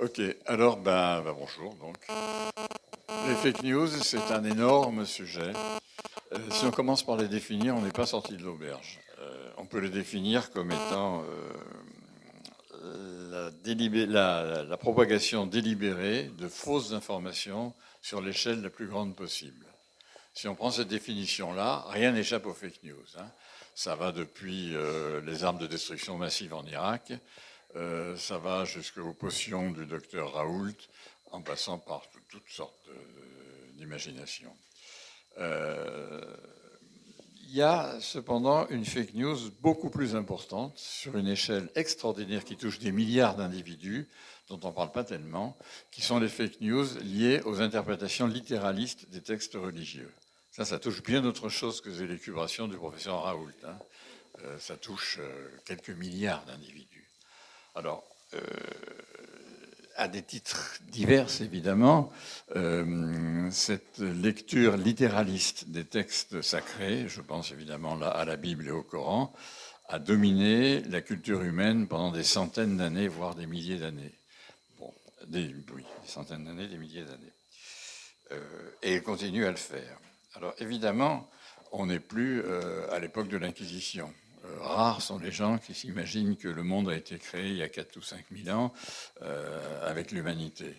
Ok, alors ben, ben, bonjour. Donc, les fake news, c'est un énorme sujet. Euh, si on commence par les définir, on n'est pas sorti de l'auberge. Euh, on peut les définir comme étant euh, la, propagation délibérée de fausses informations sur l'échelle la plus grande possible. Si on prend cette définition-là, rien n'échappe aux fake news. Hein. Ça va depuis les armes de destruction massive en Irak euh, ça va jusqu'aux potions du docteur Raoult, en passant par toutes sortes d'imaginations. Euh, il y a cependant une fake news beaucoup plus importante, sur une échelle extraordinaire qui touche des milliards d'individus, dont on ne parle pas tellement, qui sont les fake news liées aux interprétations littéralistes des textes religieux. Ça, ça touche bien autre chose que les élucubrations du professeur Raoult. Hein. Euh, ça touche quelques milliards d'individus. Alors, euh, à des titres divers, évidemment, euh, cette lecture littéraliste des textes sacrés, je pense évidemment à la Bible et au Coran, a dominé la culture humaine pendant des centaines d'années, voire des milliers d'années. Bon, des, centaines d'années, des milliers d'années. Euh, et il continue à le faire. Alors évidemment, on n'est plus à l'époque de l'Inquisition. Euh, rares sont les gens qui s'imaginent que le monde a été créé il y a 4 ou 5 000 ans euh, avec l'humanité.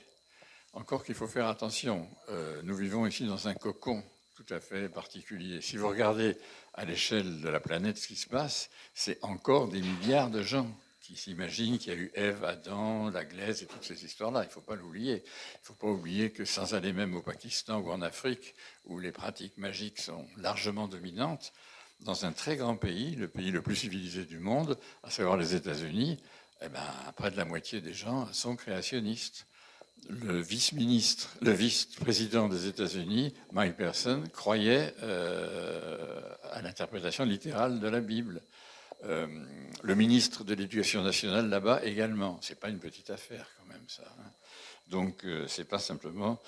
Encore qu'il faut faire attention, euh, nous vivons ici dans un cocon tout à fait particulier. Si vous regardez à l'échelle de la planète ce qui se passe, c'est encore des milliards de gens qui s'imaginent qu'il y a eu Ève, Adam, la glaise et toutes ces histoires-là. Il ne faut pas l'oublier. Il ne faut pas oublier que sans aller même au Pakistan ou en Afrique, où les pratiques magiques sont largement dominantes, dans un très grand pays, le pays le plus civilisé du monde, à savoir les États-Unis, eh ben, près de la moitié des gens sont créationnistes. Le vice-président des États-Unis, Mike Person, croyait euh, à l'interprétation littérale de la Bible. Euh, le ministre de l'Éducation nationale là-bas également. C'est pas une petite affaire quand même ça. Hein. Donc euh, c'est pas simplement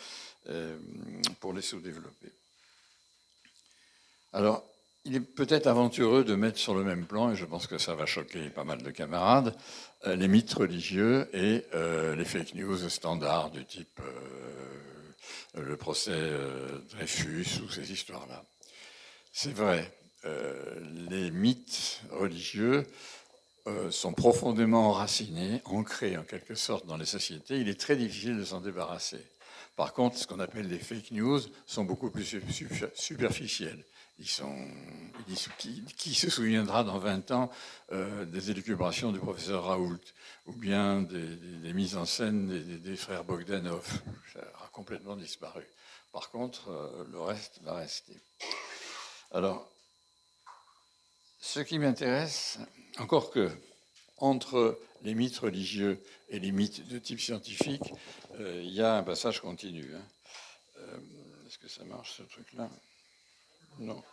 pour les sous-développés. Alors il est peut-être aventureux de mettre sur le même plan, et je pense que ça va choquer pas mal de camarades, euh, les mythes religieux et euh, les fake news standards du type euh, le procès Dreyfus ou ces histoires-là. C'est vrai, les mythes religieux sont profondément enracinés, ancrés en quelque sorte dans les sociétés. Il est très difficile de s'en débarrasser. Par contre, ce qu'on appelle les fake news sont beaucoup plus superficiels. Qui, se souviendra dans 20 ans euh, des élucubrations du professeur Raoult ou bien des, mises en scène des, frères Bogdanov Ça a complètement disparu. Par contre, euh, le reste va rester. Alors, ce qui m'intéresse, encore que entre les mythes religieux et les mythes de type scientifique, euh, il y a un passage continu. Hein. Est-ce que ça marche ce truc-là? Non.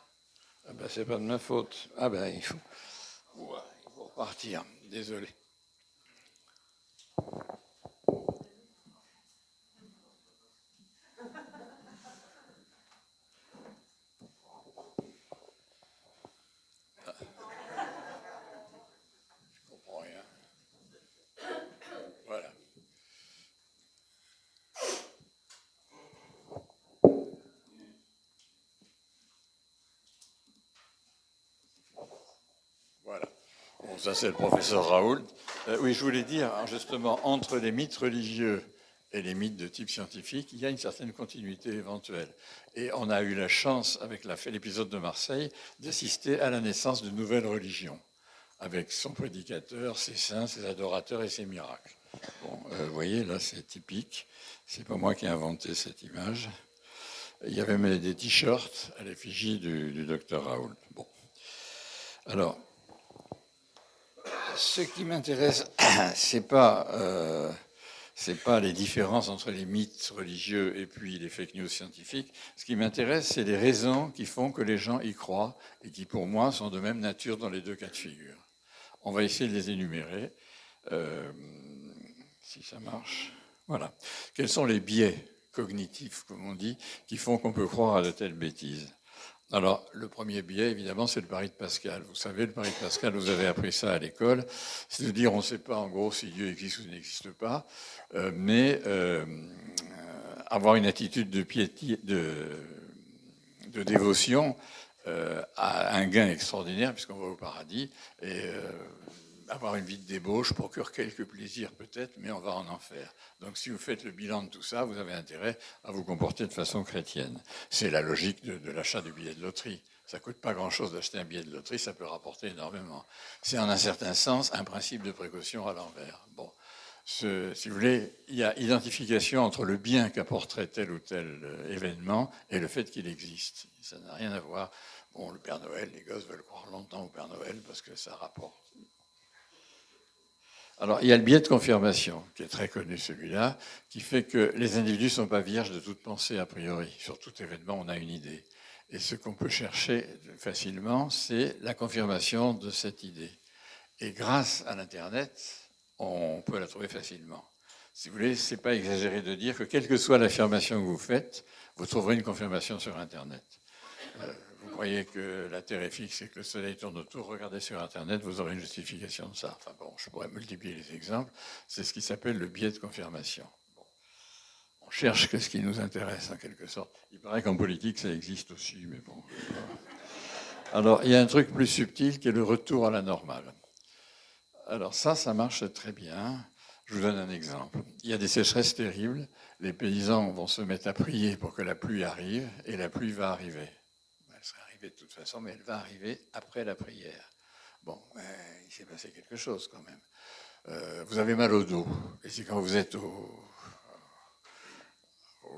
Ah ben, c'est pas de ma faute. Ah ben, il faut, il faut repartir. Désolé. Ça c'est le professeur Raoult. Euh, oui, je voulais dire, justement, entre les mythes religieux et les mythes de type scientifique, il y a une certaine continuité éventuelle. Et on a eu la chance, avec l'épisode de Marseille, d'assister à la naissance d'une nouvelle religion, avec son prédicateur, ses saints, ses adorateurs et ses miracles. Bon, euh, vous voyez, là, c'est typique. C'est pas moi qui ai inventé cette image. Il y avait des t-shirts à l'effigie du, du docteur Raoult. Bon. Alors, ce qui m'intéresse, c'est pas euh, c'est pas les différences entre les mythes religieux et puis les fake news scientifiques. Ce qui m'intéresse, c'est les raisons qui font que les gens y croient et qui, pour moi, sont de même nature dans les deux cas de figure. On va essayer de les énumérer, euh, si ça marche. Voilà. Quels sont les biais cognitifs, comme on dit, qui font qu'on peut croire à de telles bêtises? Alors, le premier biais, évidemment, c'est le pari de Pascal. Vous savez, le pari de Pascal, vous avez appris ça à l'école. C'est de dire, on ne sait pas en gros si Dieu existe ou n'existe pas, euh, mais euh, avoir une attitude de piété, de, dévotion euh, a un gain extraordinaire, puisqu'on va au paradis, et avoir une vie de débauche procure quelques plaisirs peut-être, mais on va en enfer. Donc si vous faites le bilan de tout ça, vous avez intérêt à vous comporter de façon chrétienne. C'est la logique de, l'achat du billet de loterie. Ça coûte pas grand-chose d'acheter un billet de loterie, ça peut rapporter énormément. C'est en un certain sens un principe de précaution à l'envers. Bon, si vous voulez, il y a identification entre le bien qu'apporterait tel ou tel euh, événement et le fait qu'il existe. Ça n'a rien à voir. Bon, le Père Noël, les gosses veulent croire longtemps au Père Noël parce que ça rapporte alors, il y a le biais de confirmation, qui est très connu celui-là, qui fait que les individus ne sont pas vierges de toute pensée a priori. Sur tout événement, on a une idée. Et ce qu'on peut chercher facilement, c'est la confirmation de cette idée. Et grâce à l'Internet, on peut la trouver facilement. Si vous voulez, ce n'est pas exagéré de dire que quelle que soit l'affirmation que vous faites, vous trouverez une confirmation sur Internet. Euh, croyez que la Terre est fixe et que le Soleil tourne autour, regardez sur Internet, vous aurez une justification de ça. Enfin bon, je pourrais multiplier les exemples. C'est ce qui s'appelle le biais de confirmation. On cherche ce qui nous intéresse en quelque sorte. Il paraît qu'en politique ça existe aussi, mais bon. Alors il y a un truc plus subtil qui est le retour à la normale. Alors ça, ça marche très bien. Je vous donne un exemple. Il y a des sécheresses terribles. Les paysans vont se mettre à prier pour que la pluie arrive, et la pluie va arriver de toute façon, mais elle va arriver après la prière. Bon, il s'est passé quelque chose quand même. Euh, vous avez mal au dos, et c'est quand vous êtes au,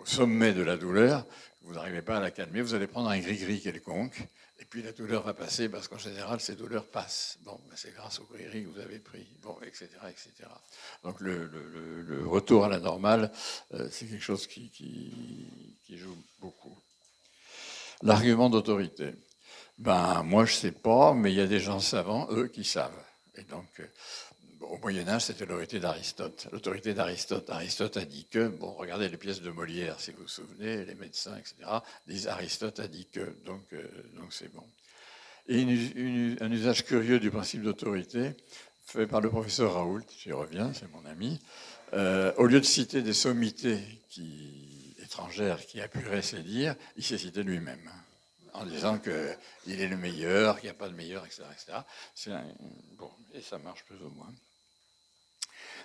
sommet de la douleur, vous n'arrivez pas à la calmer, vous allez prendre un gris-gris quelconque, et puis la douleur va passer, parce qu'en général, ces douleurs passent. Bon, ben, c'est grâce au gris-gris que vous avez pris, bon, etc., etc. Donc le, retour à la normale, euh, c'est quelque chose qui joue beaucoup. L'argument d'autorité. Ben, moi, je ne sais pas, mais il y a des gens savants, eux, qui savent. Et donc, euh, au Moyen-Âge, c'était l'autorité d'Aristote. L'autorité d'Aristote. Aristote a dit que, bon, regardez les pièces de Molière, si vous vous souvenez, les médecins, etc., disent Aristote a dit que, donc euh, donc c'est bon. Et un usage curieux du principe d'autorité, fait par le professeur Raoult, j'y reviens, c'est mon ami, euh, au lieu de citer des sommités qui étrangère qui appuierait ses dires, il s'est cité lui-même en disant qu'il est le meilleur, qu'il n'y a pas de meilleur, etc. etc. bon, et ça marche plus ou moins.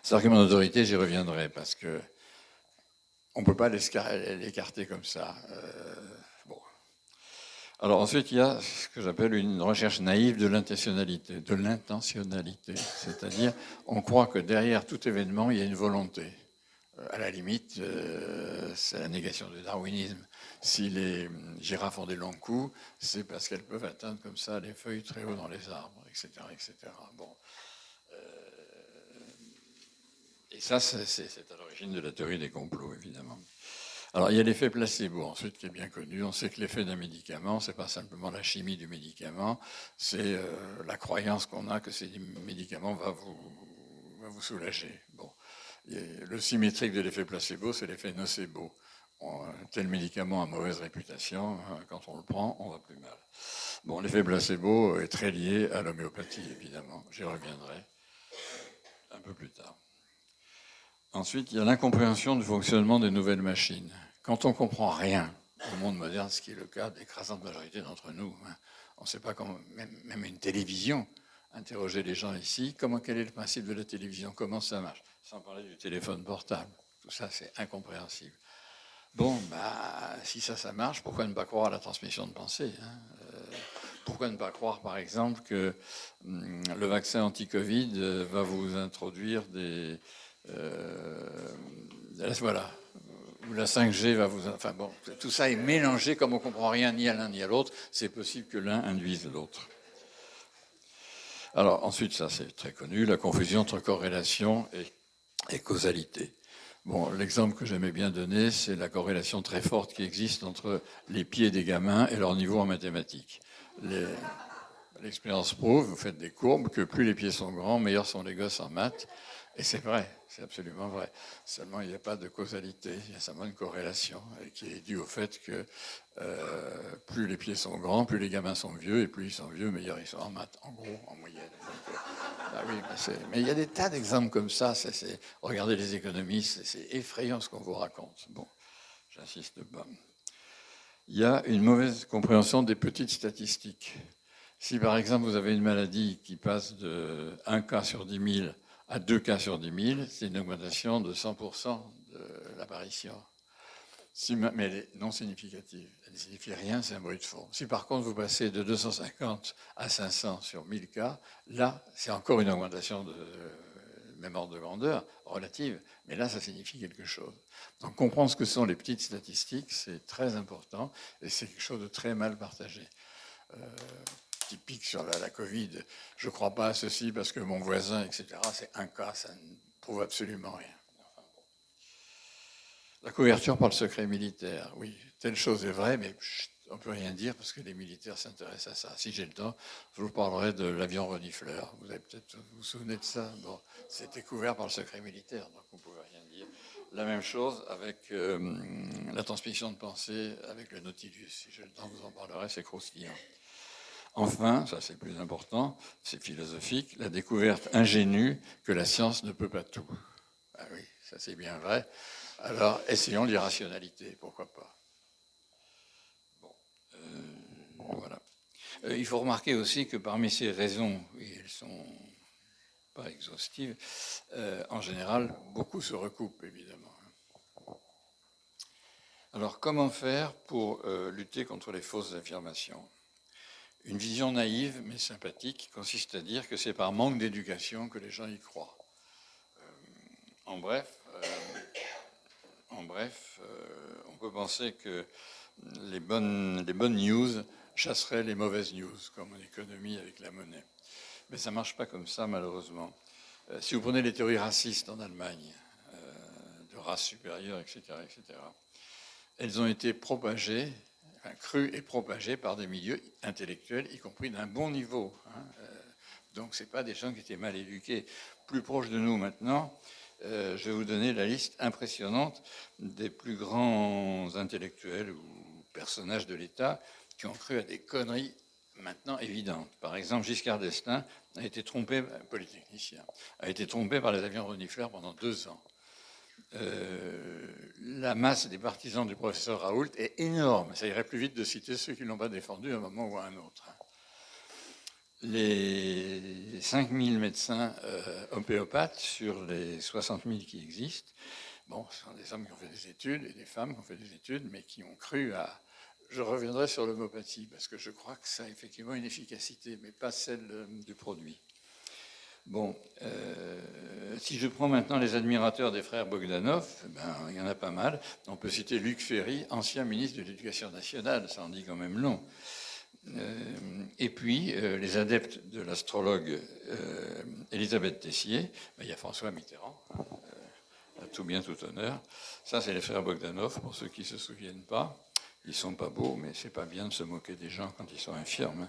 Cet argument d'autorité, j'y reviendrai parce que on ne peut pas l'écarter comme ça. Euh, bon. Alors ensuite, il y a ce que j'appelle une recherche naïve de l'intentionnalité, de l'intentionnalité, c'est-à-dire on croit que derrière tout événement, il y a une volonté. Euh, à la limite, euh, c'est la négation du darwinisme. Si les girafes ont des longs coups, c'est parce qu'elles peuvent atteindre comme ça les feuilles très haut dans les arbres, etc. etc. Bon. Euh, et ça, c'est à l'origine de la théorie des complots, évidemment. Alors, il y a l'effet placebo, ensuite, qui est bien connu. On sait que l'effet d'un médicament, c'est pas simplement la chimie du médicament, c'est la croyance qu'on a que ces médicaments va vous, vous soulager. Bon. Le symétrique de l'effet placebo, c'est l'effet nocebo. Un tel médicament a mauvaise réputation, hein, quand on le prend, on va plus mal. Bon, l'effet placebo est très lié à l'homéopathie, évidemment. J'y reviendrai un peu plus tard. Ensuite, il y a l'incompréhension du fonctionnement des nouvelles machines. Quand on ne comprend rien au monde moderne, ce qui est le cas d'écrasante majorité d'entre nous, hein, on ne sait pas comment, même, une télévision, interroger les gens ici, comment, quel est le principe de la télévision, comment ça marche sans parler du téléphone portable. Tout ça, c'est incompréhensible. Bon, bah, si ça, ça marche, pourquoi ne pas croire à la transmission de pensée hein euh, Pourquoi ne pas croire, par exemple, que hum, le vaccin anti-Covid euh, va vous introduire des... Euh, voilà. Ou la 5G va vous... Enfin bon, tout ça est mélangé, comme on ne comprend rien ni à l'un ni à l'autre, c'est possible que l'un induise l'autre. Alors ensuite, ça c'est très connu, la confusion entre corrélation et et causalité. Bon, l'exemple que j'aimais bien donner, c'est la corrélation très forte qui existe entre les pieds des gamins et leur niveau en mathématiques. L'expérience prouve, vous faites des courbes, que plus les pieds sont grands, meilleurs sont les gosses en maths. Et c'est vrai, c'est absolument vrai. Seulement, il n'y a pas de causalité, il y a seulement une corrélation qui est due au fait que euh, plus les pieds sont grands, plus les gamins sont vieux, et plus ils sont vieux, meilleurs ils sont en maths, en gros, en moyenne. Ah oui, mais, il y a des tas d'exemples comme ça. regardez les économistes, c'est effrayant ce qu'on vous raconte. Bon, j'insiste pas. Il y a une mauvaise compréhension des petites statistiques. Si par exemple vous avez une maladie qui passe de 1 cas sur 10 000 à 2 cas sur 10 000, c'est une augmentation de 100% de l'apparition. mais elle est non significative. Elle ne signifie rien, c'est un bruit de fond. Si par contre vous passez de 250 à 500 sur 1000 cas, là, c'est encore une augmentation de même ordre de grandeur relative, mais là, ça signifie quelque chose. Donc comprendre ce que sont les petites statistiques, c'est très important, et c'est quelque chose de très mal partagé. Euh, typique sur la, Covid. Je ne crois pas à ceci parce que mon voisin, etc., c'est un cas, ça ne prouve absolument rien. La couverture par le secret militaire, oui, telle chose est vraie, mais on ne peut rien dire parce que les militaires s'intéressent à ça. Si j'ai le temps, je vous parlerai de l'avion renifleur. Vous avez peut-être vous, souvenez de ça? Bon, c'était couvert par le secret militaire, donc on ne pouvait rien dire. La même chose avec euh, la transmission de pensée avec le Nautilus. Si j'ai le temps, je vous en parlerai, c'est croustillant. Enfin, ça c'est plus important, c'est philosophique, la découverte ingénue que la science ne peut pas tout. Ah oui, ça c'est bien vrai. Alors essayons l'irrationalité, pourquoi pas. Bon, euh, voilà. Euh, il faut remarquer aussi que parmi ces raisons, et elles sont pas exhaustives, euh, en général, beaucoup se recoupent évidemment. Alors comment faire pour lutter contre les fausses affirmations? Une vision naïve mais sympathique consiste à dire que c'est par manque d'éducation que les gens y croient. Euh, en bref, euh, en bref euh, on peut penser que les bonnes, les bonnes news chasseraient les mauvaises news, comme en économie avec la monnaie. Mais ça ne marche pas comme ça, malheureusement. si vous prenez les théories racistes en Allemagne, de race supérieure, etc., etc., elles ont été propagées cru et propagé par des milieux intellectuels, y compris d'un bon niveau. Hein. Euh, donc ce pas des gens qui étaient mal éduqués. Plus proche de nous maintenant, euh, je vais vous donner la liste impressionnante des plus grands intellectuels ou personnages de l'État qui ont cru à des conneries maintenant évidentes. Par exemple, Giscard d'Estaing a été trompé, polytechnicien, a été trompé par les avions renifleurs pendant deux ans. Euh, la masse des partisans du professeur Raoult est énorme. Ça irait plus vite de citer ceux qui ne l'ont pas défendu à un moment ou à un autre. Les 5000 médecins euh, homéopathes sur les 60 000 qui existent, bon, ce sont des hommes qui ont fait des études et des femmes qui ont fait des études, mais qui ont cru à. Je reviendrai sur l'homéopathie parce que je crois que ça a effectivement une efficacité, mais pas celle euh, du produit. Bon, euh, si je prends maintenant les admirateurs des frères Bogdanov, ben, il y en a pas mal. On peut citer Luc Ferry, ancien ministre de l'Éducation nationale, ça en dit quand même long. Euh, et puis, euh, les adeptes de l'astrologue Elisabeth Tessier, ben, il y a François Mitterrand, à tout bien, tout honneur. Ça, c'est les frères Bogdanov, pour ceux qui ne se souviennent pas. Ils sont pas beaux, mais c'est pas bien de se moquer des gens quand ils sont infirmes.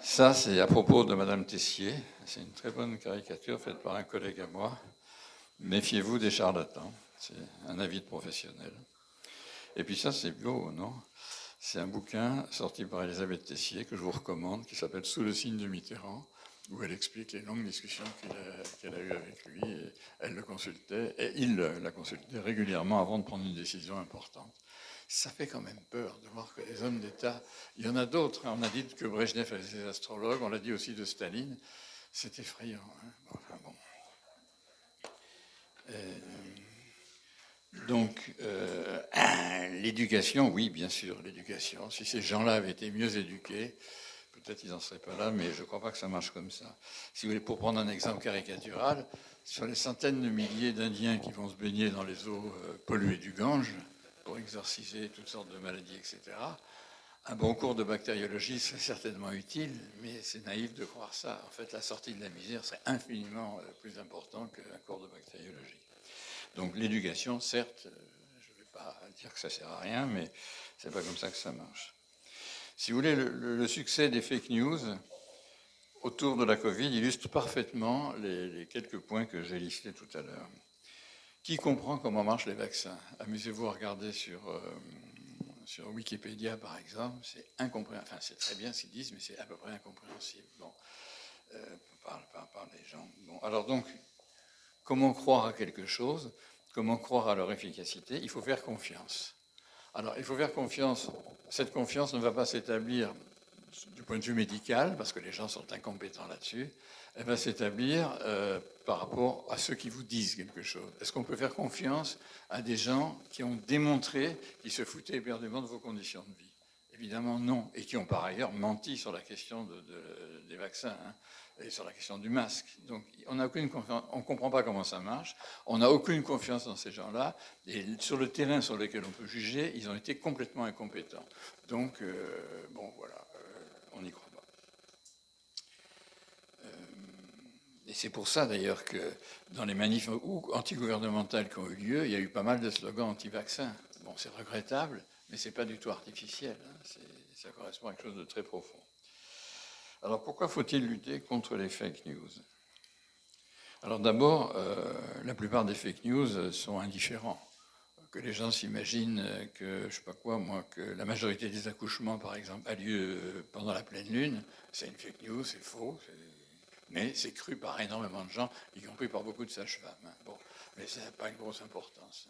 Ça, c'est à propos de Madame Tessier. C'est une très bonne caricature faite par un collègue à moi. Méfiez-vous des charlatans. C'est un avis de professionnel. Et puis ça, c'est beau, non? C'est un bouquin sorti par Elisabeth Tessier que je vous recommande, qui s'appelle Sous le signe de Mitterrand, où elle explique les longues discussions qu'elle a, eues avec lui. Elle le consultait, et il la consultait régulièrement avant de prendre une décision importante ça fait quand même peur de voir que les hommes d'État, il y en a d'autres, hein. on a dit que Brezhnev avait des astrologues, on l'a dit aussi de Staline, c'est effrayant. Hein. Euh, donc, euh, l'éducation, oui, bien sûr, l'éducation. Si ces gens-là avaient été mieux éduqués, peut-être ils n'en seraient pas là, mais je ne crois pas que ça marche comme ça. Si vous voulez, pour prendre un exemple caricatural, sur les centaines de milliers d'Indiens qui vont se baigner dans les eaux euh, polluées du Gange, pour exorciser toutes sortes de maladies, etc. Un bon cours de bactériologie serait certainement utile, mais c'est naïf de croire ça. En fait, la sortie de la misère serait infiniment euh, plus importante qu'un cours de bactériologie. Donc l'éducation, certes, euh, je ne vais pas dire que ça sert à rien, mais c'est pas comme ça que ça marche. Si vous voulez, le, succès des fake news autour de la Covid illustre parfaitement les, quelques points que j'ai listés tout à l'heure. Qui comprend comment marchent les vaccins Amusez-vous à regarder sur, euh, sur Wikipédia, par exemple. C'est incompréhensible. Enfin, c'est très bien ce qu'ils disent, mais c'est à peu près incompréhensible bon, euh, par, par, les gens. Bon, alors donc, comment croire à quelque chose? Comment croire à leur efficacité? Il faut faire confiance. Alors, il faut faire confiance. Cette confiance ne va pas s'établir du point de vue médical, parce que les gens sont incompétents là-dessus, elle va s'établir euh, par rapport à ceux qui vous disent quelque chose. Est-ce qu'on peut faire confiance à des gens qui ont démontré qu'ils se foutaient éperdument de vos conditions de vie? Évidemment non, et qui ont par ailleurs menti sur la question des vaccins hein, et sur la question du masque. Donc on n'a aucune on comprend pas comment ça marche, on n'a aucune confiance dans ces gens-là, et sur le terrain sur lequel on peut juger, ils ont été complètement incompétents. Donc euh, bon voilà on n'y croit pas. Euh, et c'est pour ça d'ailleurs que dans les manifs antigouvernementales qui ont eu lieu, il y a eu pas mal de slogans anti-vaccins. Bon, c'est regrettable, mais c'est pas du tout artificiel. Hein. Ça correspond à quelque chose de très profond. Alors pourquoi faut-il lutter contre les fake news? Alors d'abord, euh, la plupart des fake news sont indifférents que les gens s'imaginent que, je sais pas quoi, moi, que la majorité des accouchements, par exemple, a lieu pendant la pleine lune, c'est une fake news, c'est faux, mais c'est cru par énormément de gens, y compris par beaucoup de sages-femmes. Hein. Bon, mais ça n'a pas une grosse importance.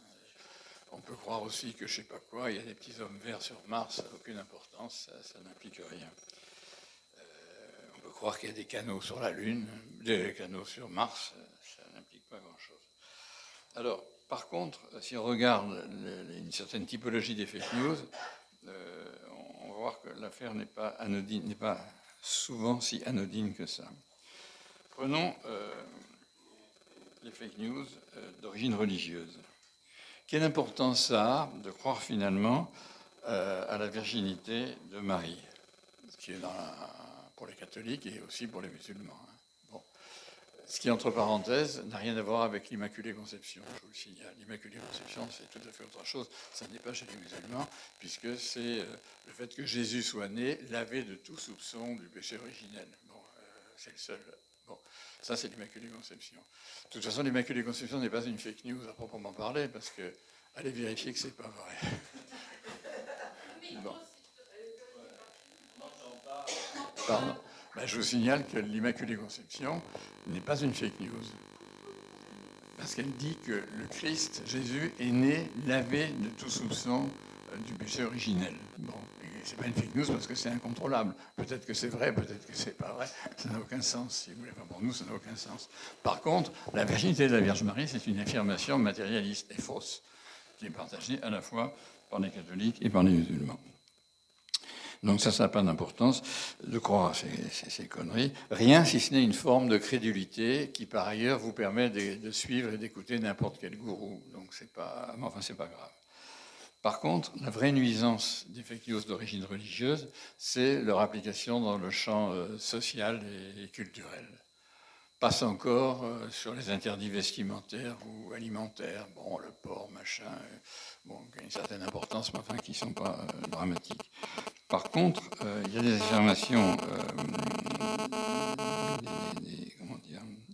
On peut croire aussi que, je sais pas quoi, il y a des petits hommes verts sur Mars, ça n'a aucune importance, ça, n'implique rien. Euh, on peut croire qu'il y a des canaux sur la Lune, des canaux sur Mars, ça n'implique pas grand-chose. Alors, par contre, si on regarde une certaine typologie des fake news, euh, on va voir que l'affaire n'est pas souvent si anodine que ça. Prenons euh, les fake news euh, d'origine religieuse. Quelle importance ça a de croire finalement à la virginité de Marie, qui est pour les catholiques et aussi pour les musulmans ce qui, entre parenthèses, n'a rien à voir avec l'Immaculée Conception, je vous le signale. L'Immaculée Conception, c'est tout à fait autre chose. Ça n'est pas chez les musulmans, puisque c'est euh, le fait que Jésus soit né, lavé de tout soupçon du péché originel. Bon, euh, c'est le seul. Bon, ça, c'est l'Immaculée Conception. De toute façon, l'Immaculée Conception n'est pas une fake news à proprement parler, parce que allez vérifier que c'est pas vrai. Bon. Pardon. Ben, je vous signale que l'Immaculée Conception n'est pas une fake news. Parce qu'elle dit que le Christ, Jésus, est né lavé de tout soupçon euh, du péché originel. Bon, c'est pas une fake news parce que c'est incontrôlable. Peut-être que c'est vrai, peut-être que c'est pas vrai. Ça n'a aucun sens, si vous voulez. pour nous, ça n'a aucun sens. Par contre, la virginité de la Vierge Marie, c'est une affirmation matérialiste et fausse, qui est partagée à la fois par les catholiques et par les musulmans. Donc ça, ça n'a pas d'importance de croire à ces, conneries. Rien si ce n'est une forme de crédulité qui, par ailleurs, vous permet de, suivre et d'écouter n'importe quel gourou. Donc c'est pas, enfin c'est pas grave. Par contre, la vraie nuisance des fake news d'origine religieuse, c'est leur application dans le champ euh, social et culturel passe encore euh, sur les interdits vestimentaires ou alimentaires. Bon, le porc, machin, euh, bon, qui une certaine importance, mais enfin qui ne sont pas euh, dramatiques. Par contre, il y a des affirmations,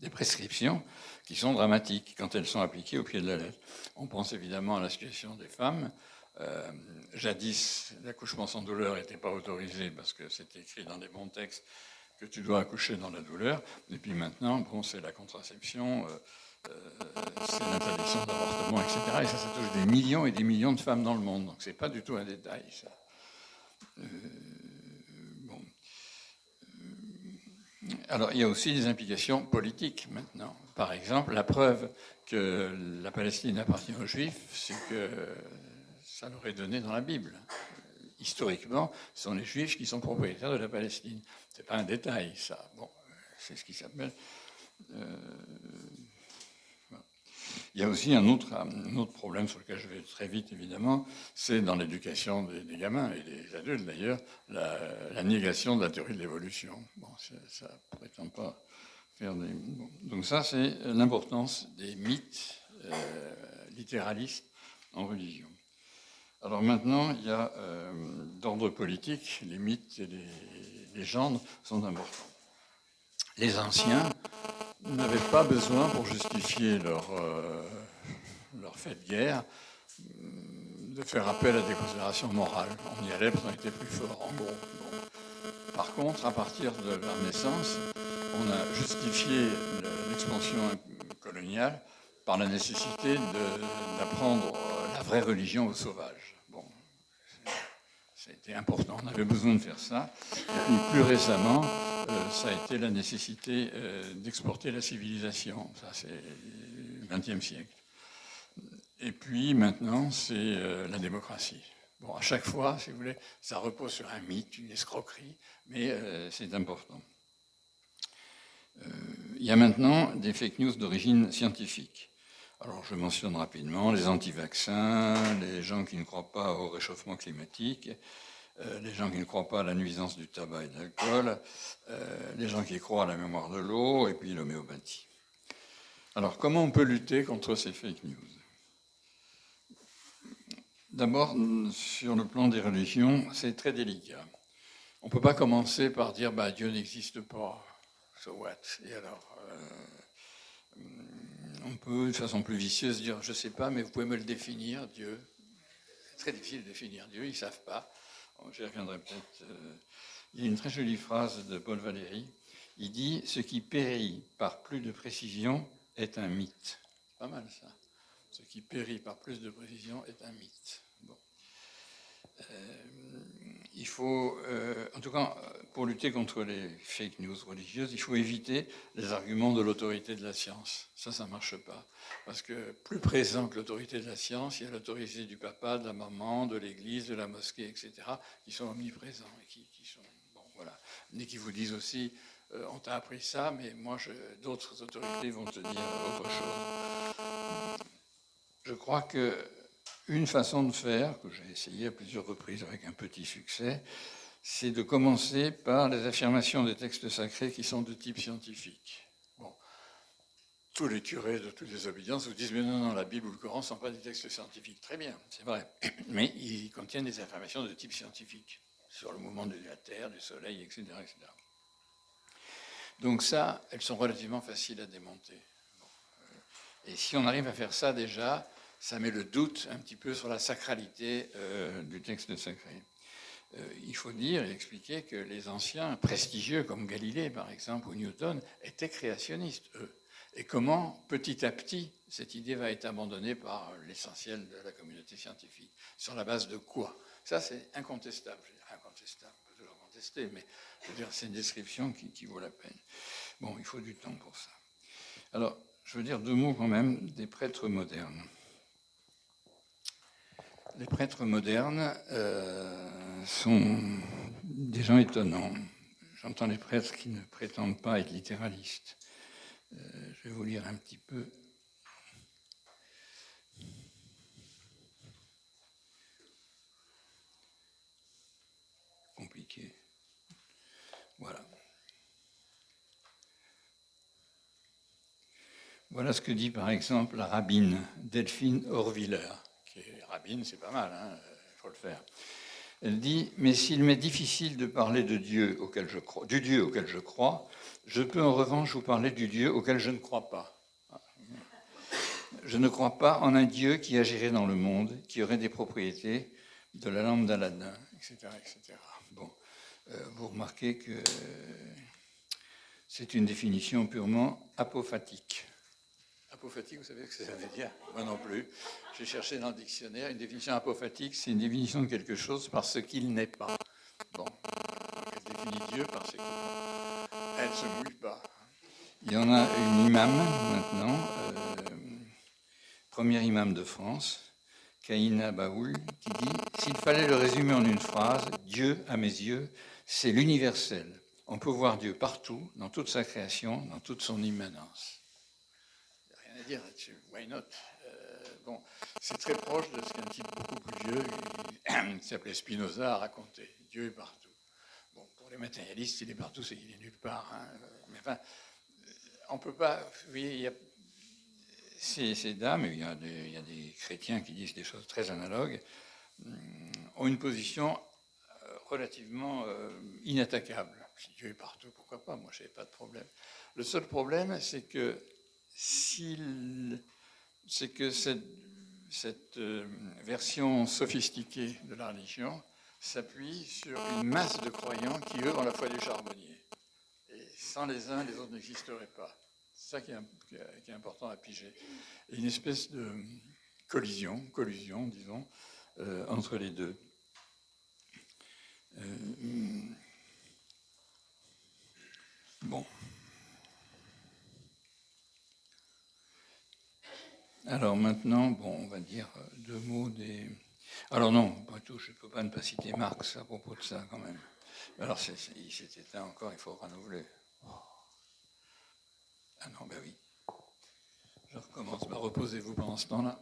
des, prescriptions qui sont dramatiques quand elles sont appliquées au pied de la lettre. On pense évidemment à la situation des femmes. jadis, l'accouchement sans douleur n'était pas autorisé parce que c'était écrit dans des bons textes tu dois accoucher dans la douleur. Et puis maintenant, bon, c'est la contraception, euh, euh, c'est l'interdiction d'avortement, etc. Et ça, ça touche des millions et des millions de femmes dans le monde. Donc c'est pas du tout un détail, ça. Euh, bon. Alors, il y a aussi des implications politiques maintenant. Par exemple, la preuve que la Palestine appartient aux Juifs, c'est que ça l'aurait donné dans la Bible historiquement, ce sont les Juifs qui sont propriétaires de la Palestine. Ce n'est pas un détail, ça. Bon, c'est ce qui s'appelle. Euh, il y a aussi un autre, problème sur lequel je vais très vite, évidemment, c'est dans l'éducation des, gamins et des adultes d'ailleurs, la, négation de la théorie de l'évolution. Bon, ça ne prétend pas faire des. Donc, ça, c'est l'importance des mythes euh, littéralistes en religion. Alors maintenant, il y a euh, d'ordre politique, les mythes et les légendes sont importants. les anciens n'avaient pas besoin, pour justifier leur, leur fait de guerre, de faire appel à des considérations morales. On y allait parce qu'on était plus fort, en gros. Par contre, à partir de la Renaissance, on a justifié l'expansion coloniale par la nécessité d'apprendre la vraie religion aux sauvages. Été important, on avait besoin de faire ça. Et puis plus récemment, euh, ça a été la nécessité euh, d'exporter la civilisation. Ça, c'est le XXe siècle. Et puis maintenant, c'est euh, la démocratie. Bon, à chaque fois, si vous voulez, ça repose sur un mythe, une escroquerie, mais c'est important. Il y a maintenant des fake news d'origine scientifique. Alors, je mentionne rapidement les anti-vaccins, les gens qui ne croient pas au réchauffement climatique, les gens qui ne croient pas à la nuisance du tabac et de l'alcool, les gens qui croient à la mémoire de l'eau, et puis l'homéopathie. Alors, comment on peut lutter contre ces fake news? D'abord, sur le plan des religions, c'est très délicat. On ne peut pas commencer par dire bah, Dieu n'existe pas. So what? Et alors, euh, on peut, de façon plus vicieuse, dire je ne sais pas, mais vous pouvez me le définir, Dieu. C'est très difficile de définir Dieu, ils ne savent pas. J'y reviendrai peut-être. Euh, il y a une très jolie phrase de Paul Valéry. Il dit Ce qui périt par plus de précision est un mythe. Pas mal ça. Ce qui périt par plus de précision est un mythe. Euh, il faut, euh, en tout cas, pour lutter contre les fake news religieuses, il faut éviter les arguments de l'autorité de la science. Ça, ça ne marche pas. Parce que plus présent que l'autorité de la science, il y a l'autorité du papa, de la maman, de l'église, de la mosquée, etc., qui sont omniprésents et qui, vous disent aussi, euh, on t'a appris ça, mais moi, d'autres autorités vont te dire autre chose. Je crois que une façon de faire, que j'ai essayé à plusieurs reprises avec un petit succès, c'est de commencer par les affirmations des textes sacrés qui sont de type scientifique. Tous les curés de toutes les obédiences vous disent Mais non, non, la Bible ou le Coran ne sont pas des textes scientifiques. Très bien, c'est vrai. Mais ils contiennent des affirmations de type scientifique sur le mouvement de la Terre, du Soleil, etc. etc. Donc, ça, elles sont relativement faciles à démonter. Et si on arrive à faire ça déjà, ça met le doute un petit peu sur la sacralité euh, du texte sacré. Euh, il faut dire et expliquer que les anciens prestigieux, comme Galilée par exemple, ou Newton, étaient créationnistes, eux. Et comment, petit à petit, cette idée va être abandonnée par l'essentiel de la communauté scientifique? Sur la base de quoi? Ça, c'est incontestable. Incontestable, on peut toujours contester, mais c'est une description qui vaut la peine. Bon, il faut du temps pour ça. Alors, je veux dire deux mots quand même des prêtres modernes. Les prêtres modernes euh, sont des gens étonnants. J'entends les prêtres qui ne prétendent pas être littéralistes. Euh, je vais vous lire un petit peu. Compliqué. Voilà. Voilà ce que dit par exemple la rabbine Delphine Orviller c'est pas mal, il hein, faut le faire. Elle dit Mais s'il m'est difficile de parler de Dieu auquel je crois, du Dieu auquel je crois, je peux en revanche vous parler du Dieu auquel je ne crois pas. Je ne crois pas en un Dieu qui agirait dans le monde, qui aurait des propriétés de la lampe d'Aladin, etc., etc. Bon, euh, vous remarquez que c'est une définition purement apophatique. Apophatique, vous savez ce que ça veut dire? Moi non plus. J'ai cherché dans le dictionnaire une définition apophatique, c'est une définition de quelque chose par ce qu'il n'est pas. Bon, elle définit Dieu par qu'il ne se mouille pas. Il y en a une imam maintenant, euh, premier imam de France, Kaina Baoul, qui dit S'il fallait le résumer en une phrase, Dieu, à mes yeux, c'est l'universel. On peut voir Dieu partout, dans toute sa création, dans toute son immanence dire là-dessus. Why not? Euh, Bon, c'est très proche de ce qu'un type beaucoup plus vieux, qui s'appelait Spinoza, a raconté. Dieu est partout. Bon, pour les matérialistes, il est partout, c'est qu'il est nulle part. Hein. Mais enfin, on peut pas. Vous voyez, il y a ces, dames, il y, a des, il y, a des, chrétiens qui disent des choses très analogues, hum, ont une position euh, relativement euh, inattaquable. Si Dieu est partout, pourquoi pas? Moi, je n'ai pas de problème. Le seul problème, c'est que, c'est que cette, euh, version sophistiquée de la religion s'appuie sur une masse de croyants qui, eux, ont la foi du charbonnier. Et sans les uns, les autres n'existeraient pas. C'est ça qui est, important à piger. Une espèce de collision, collusion, disons, euh, entre les deux. Euh, bon. Alors maintenant, bon, on va dire euh, deux mots des. Alors non, pas tout, je ne peux pas ne pas citer Marx à propos de ça quand même. Alors il s'est éteint encore, il faut renouveler. Ah non, ben oui. Je recommence. Ben, reposez-vous pendant ce temps-là.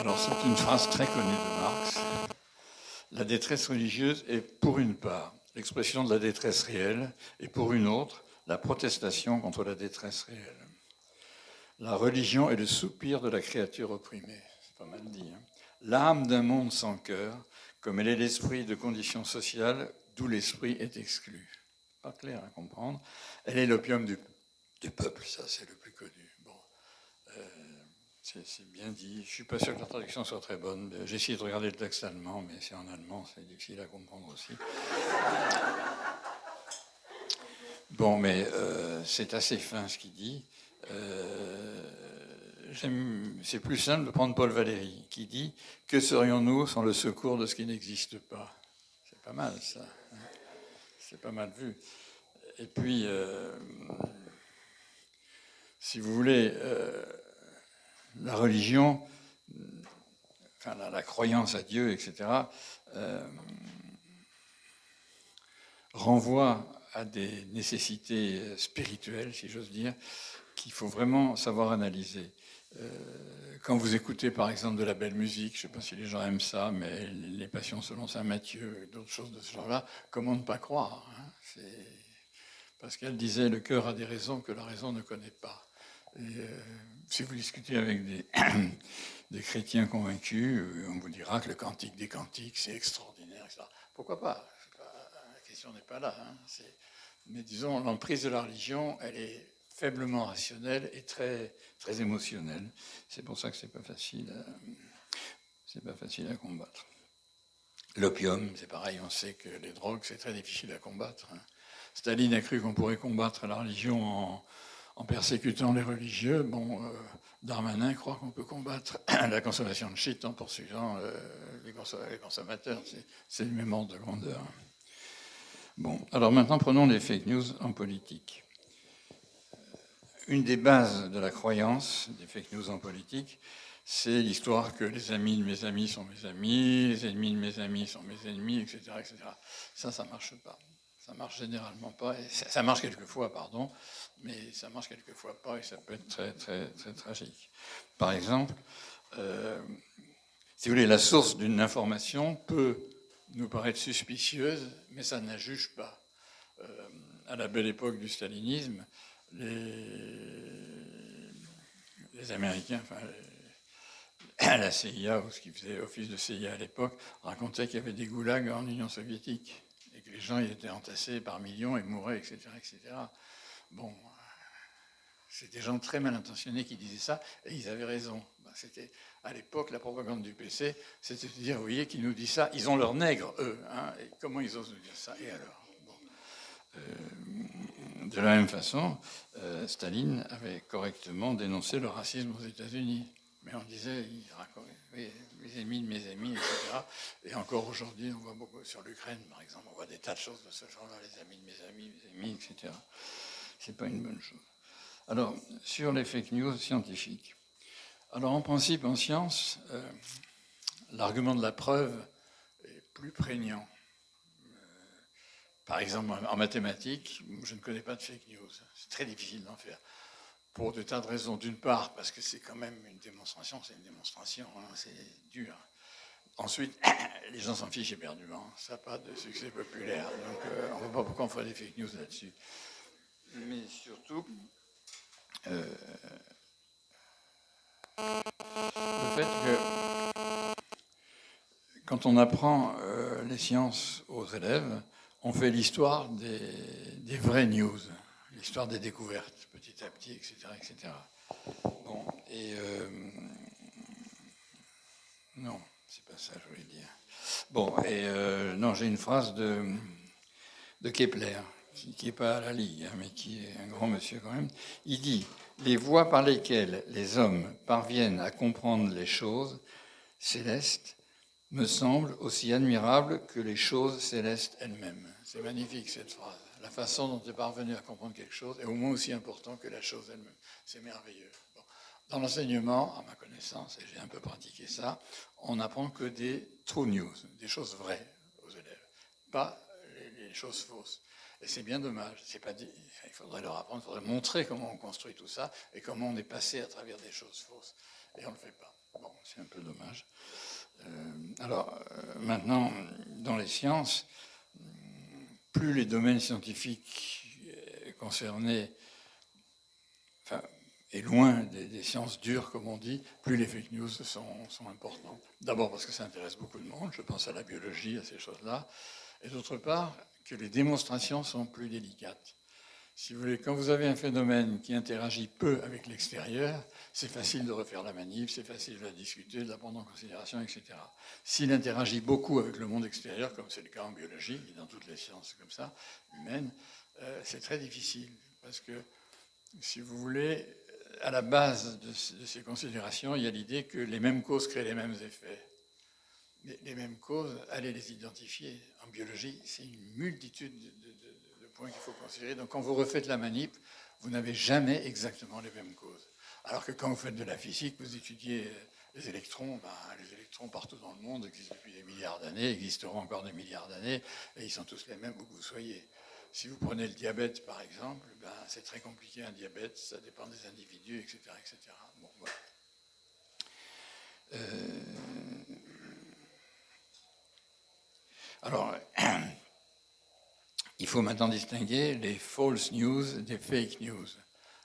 Alors c'est une phrase très connue de Marx. La détresse religieuse est pour une part l'expression de la détresse réelle et pour une autre la protestation contre la détresse réelle. La religion est le soupir de la créature opprimée. C'est pas mal dit. Hein. L'âme d'un monde sans cœur, comme elle est l'esprit de conditions sociales d'où l'esprit est exclu. Pas clair à comprendre. Elle est l'opium du, du, peuple, ça c'est le plus connu. C'est bien dit. Je ne suis pas sûr que la traduction soit très bonne. J'ai essayé de regarder le texte allemand, mais c'est en allemand, c'est difficile à comprendre aussi. Bon, mais euh, c'est assez fin ce qu'il dit. Euh, c'est plus simple de prendre Paul Valéry, qui dit Que serions-nous sans le secours de ce qui n'existe pas? C'est pas mal, ça. Hein. c'est pas mal vu. Et puis, euh, si vous voulez la religion, enfin la, croyance à Dieu, etc., euh, renvoie à des nécessités spirituelles, si j'ose dire, qu'il faut vraiment savoir analyser. Euh, quand vous écoutez par exemple de la belle musique, je ne sais pas si les gens aiment ça, mais les passions selon Saint Matthieu et d'autres choses de ce genre-là, comment ne pas croire hein? Qu'elle disait le cœur a des raisons que la raison ne connaît pas. Euh, si vous discutez avec des, chrétiens convaincus, euh, on vous dira que le cantique des cantiques, c'est extraordinaire, etc. Pourquoi pas, La question n'est pas là. Hein. mais disons, l'emprise de la religion, elle est faiblement rationnelle et très, très émotionnelle. C'est pour ça que c'est pas pas facile à combattre. L'opium, c'est pareil, on sait que les drogues, c'est très difficile à combattre. Hein. Staline a cru qu'on pourrait combattre la religion en, en persécutant les religieux, bon, euh, Darmanin croit qu'on peut combattre la consommation de shit en poursuivant euh, les, consommateurs. C'est le même ordre de grandeur. Bon, alors maintenant prenons les fake news en politique. Euh, une des bases de la croyance des fake news en politique, c'est l'histoire que les amis de mes amis sont mes amis, les ennemis de mes amis sont mes ennemis, etc. etc. Ça, ça ne marche pas. Ça marche généralement pas. ça marche quelquefois, pardon, mais ça marche quelquefois pas et ça peut être très, très, très tragique. Par exemple, euh, si vous voulez, la source d'une information peut nous paraître suspicieuse, mais ça ne la juge pas. Euh, à la belle époque du stalinisme, les, les Américains, enfin, la CIA, ou ce qui faisait office de CIA à l'époque, racontaient qu'il y avait des goulags en Union soviétique et que les gens y étaient entassés par millions et mouraient, etc. etc. Bon, c'est des gens très mal intentionnés qui disaient ça, et ils avaient raison. Ben, c'était à l'époque la propagande du PC, c'était de dire, vous voyez, qui nous dit ça, ils ont leur nègre, eux. Hein, et comment ils osent nous dire ça Et alors? Euh, De la même façon, euh, Staline avait correctement dénoncé le racisme aux États-Unis. Mais on disait, les ennemis de mes amis, etc. Et encore aujourd'hui, on voit beaucoup sur l'Ukraine, par exemple, on voit des tas de choses de ce genre-là, les amis de mes amis, mes amis, etc. C'est pas une bonne chose. Alors, sur les fake news scientifiques. Alors, en principe, en science, euh, l'argument de la preuve est plus prégnant. Euh, par exemple, en mathématiques, je ne connais pas de fake news. C'est très difficile d'en faire. Pour de tas de raisons. D'une part, parce que c'est quand même une démonstration, c'est une démonstration, hein, c'est dur. Ensuite, les gens s'en fichent éperdument. Ça n'a pas de succès populaire. Donc, on ne voit pas pourquoi on ferait des fake news là-dessus. Mais surtout, le fait que quand on apprend les sciences aux élèves, on fait l'histoire des vraies news, l'histoire des découvertes, petit à petit, etc. etc. Bon, et. Euh, non, c'est pas ça, je voulais dire. Bon, et euh, non, j'ai une phrase de, de Kepler, qui n'est pas à la Ligue, hein, mais qui est un grand monsieur quand même. Il dit Les voies par lesquelles les hommes parviennent à comprendre les choses célestes me semblent aussi admirables que les choses célestes elles-mêmes. C'est magnifique cette phrase. La façon dont tu es parvenu à comprendre quelque chose est au moins aussi important que la chose elle-même. C'est merveilleux. Dans l'enseignement, à ma connaissance, et j'ai un peu pratiqué ça, on n'apprend que des true news, des choses vraies aux élèves, pas les, choses fausses. Et c'est bien dommage. C'est pas dit, il faudrait leur apprendre, il faudrait montrer comment on construit tout ça et comment on est passé à travers des choses fausses. Et on ne le fait pas. Bon, c'est un peu dommage. Euh, alors, euh, maintenant, dans les sciences, plus les domaines scientifiques euh, concernés, enfin, et loin des, sciences dures, comme on dit, plus les fake news sont, importantes. D'abord parce que ça intéresse beaucoup de monde, je pense à la biologie, à ces choses-là, et d'autre part que les démonstrations sont plus délicates. Si vous voulez, quand vous avez un phénomène qui interagit peu avec l'extérieur, c'est facile de refaire la manip, c'est facile de la discuter, de la prendre en considération, etc. S'il interagit beaucoup avec le monde extérieur, comme c'est le cas en biologie et dans toutes les sciences comme ça, humaines, euh, c'est très difficile. Parce que, si vous voulez, à la base de, ces considérations, il y a l'idée que les mêmes causes créent les mêmes effets. Les, mêmes causes, allez les identifier. En biologie, c'est une multitude de qu'il faut considérer. Donc quand vous refaites la manip, vous n'avez jamais exactement les mêmes causes. Alors que quand vous faites de la physique, vous étudiez les électrons, ben, les électrons partout dans le monde existent depuis des milliards d'années, existeront encore des milliards d'années, et ils sont tous les mêmes où que vous soyez. Si vous prenez le diabète, par exemple, ben, c'est très compliqué un diabète, ça dépend des individus, etc. etc. Bon. Euh... Alors, Il faut maintenant distinguer les false news des fake news.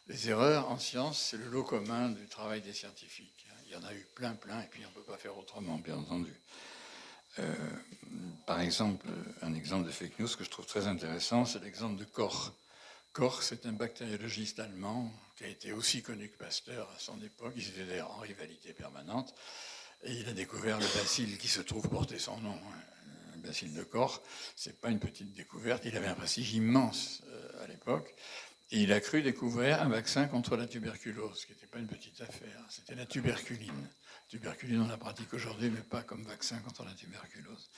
Les erreurs en science, c'est le lot commun du travail des scientifiques. Il y en a eu plein, plein, et puis on ne peut pas faire autrement, bien entendu. Euh, par exemple, un exemple de fake news que je trouve très intéressant, c'est l'exemple de Koch. Koch, c'est un bactériologiste allemand qui a été aussi connu que Pasteur à son époque. Ils étaient en rivalité permanente. Et il a découvert le bacille qui se trouve porter son nom. Bacille de. C'est pas une petite découverte. Il avait un prestige immense euh, à l'époque. Et il a cru découvrir un vaccin contre la tuberculose, ce qui n'était pas une petite affaire. C'était la tuberculine. Tuberculine, on la pratique aujourd'hui, mais pas comme vaccin contre la tuberculose.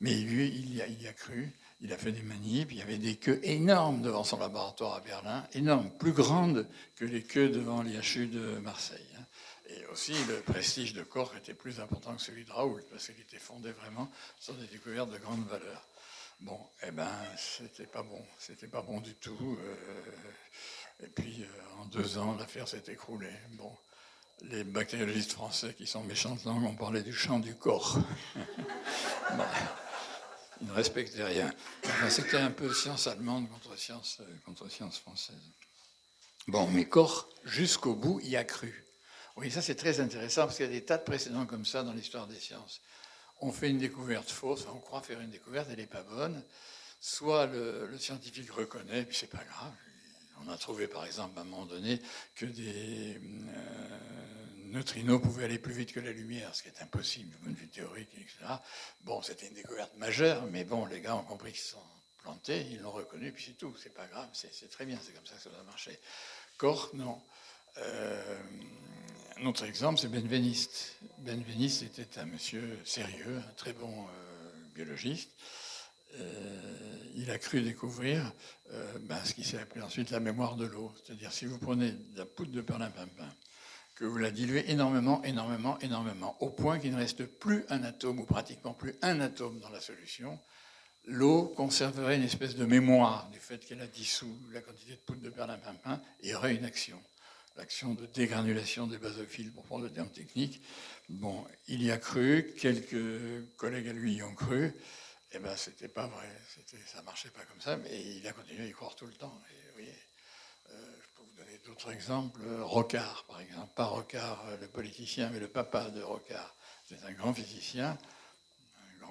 Mais lui, il y, a, il y a cru, il a fait des manips, il y avait des queues énormes devant son laboratoire à Berlin, énormes, plus grandes que les queues devant l'IHU de Marseille. Et aussi, le prestige de Cork était plus important que celui de Raoult, parce qu'il était fondé vraiment sur des découvertes de grande valeur. Bon, eh ben, c'était pas bon, c'était pas bon du tout. Euh, et puis, euh, en deux ans, l'affaire s'est écroulée. Bon, les bactériologistes français qui sont méchantes langues ont parlé du champ du corps. ils ne respectaient rien. c'était un peu science allemande contre science, contre science française. Bon, mais Corps, jusqu'au bout, y a cru. Oui, ça c'est très intéressant parce qu'il y a des tas de précédents comme ça dans l'histoire des sciences. On fait une découverte fausse, on croit faire une découverte, elle n'est pas bonne. Soit le, scientifique reconnaît, puis c'est pas grave. On a trouvé par exemple à un moment donné que des euh, neutrinos pouvaient aller plus vite que la lumière, ce qui est impossible du point de vue théorique, etc. Bon, c'était une découverte majeure, mais bon, les gars ont compris qu'ils sont plantés, ils l'ont reconnu, puis c'est tout, c'est pas grave, c'est très bien, c'est comme ça que ça doit marcher. Corps, non. Euh, un autre exemple, c'est Benveniste. Benveniste était un monsieur sérieux, un très bon euh, biologiste. Euh, il a cru découvrir euh, ben, ce qui s'est appelé ensuite la mémoire de l'eau. C'est-à-dire, si vous prenez de la poudre de perlimpinpin, que vous la diluez énormément, énormément, énormément, au point qu'il ne reste plus un atome, ou pratiquement plus un atome dans la solution, l'eau conserverait une espèce de mémoire du fait qu'elle a dissous la quantité de poudre de perlimpinpin et aurait une action. L'action de dégranulation des basophiles, pour prendre le terme technique. Bon, il y a cru, quelques collègues à lui y ont cru. Eh bien, c'était pas vrai, ça marchait pas comme ça, mais il a continué à y croire tout le temps. Et, euh, je peux vous donner d'autres exemples. Rocard, par exemple, pas Rocard le politicien, mais le papa de Rocard. C'est un grand physicien, un